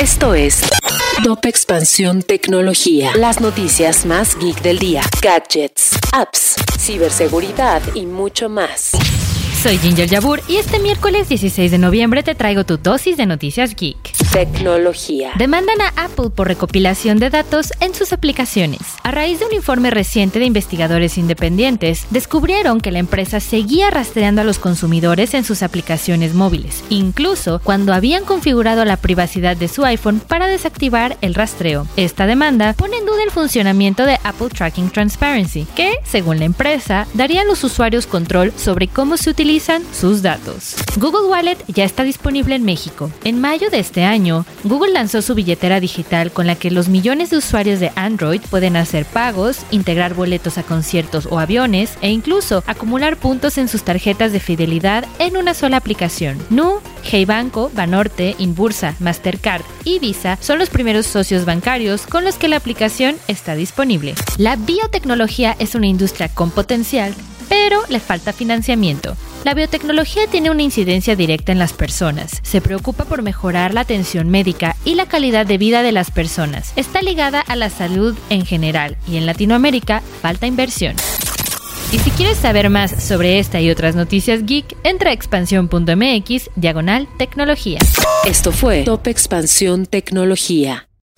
Esto es Top Expansión Tecnología. Las noticias más geek del día. Gadgets, apps, ciberseguridad y mucho más. Soy Ginger Yabur y este miércoles 16 de noviembre te traigo tu dosis de noticias geek. Tecnología. Demandan a Apple por recopilación de datos en sus aplicaciones. A raíz de un informe reciente de investigadores independientes, descubrieron que la empresa seguía rastreando a los consumidores en sus aplicaciones móviles, incluso cuando habían configurado la privacidad de su iPhone para desactivar el rastreo. Esta demanda pone en duda el funcionamiento de Apple Tracking Transparency, que, según la empresa, daría a los usuarios control sobre cómo se utiliza sus datos. Google Wallet ya está disponible en México. En mayo de este año, Google lanzó su billetera digital con la que los millones de usuarios de Android pueden hacer pagos, integrar boletos a conciertos o aviones e incluso acumular puntos en sus tarjetas de fidelidad en una sola aplicación. Nu, Hey Banco, Banorte, Inbursa, Mastercard y Visa son los primeros socios bancarios con los que la aplicación está disponible. La biotecnología es una industria con potencial pero le falta financiamiento. La biotecnología tiene una incidencia directa en las personas. Se preocupa por mejorar la atención médica y la calidad de vida de las personas. Está ligada a la salud en general y en Latinoamérica falta inversión. Y si quieres saber más sobre esta y otras noticias geek, entra a expansión.mx diagonal tecnología. Esto fue Top Expansión Tecnología.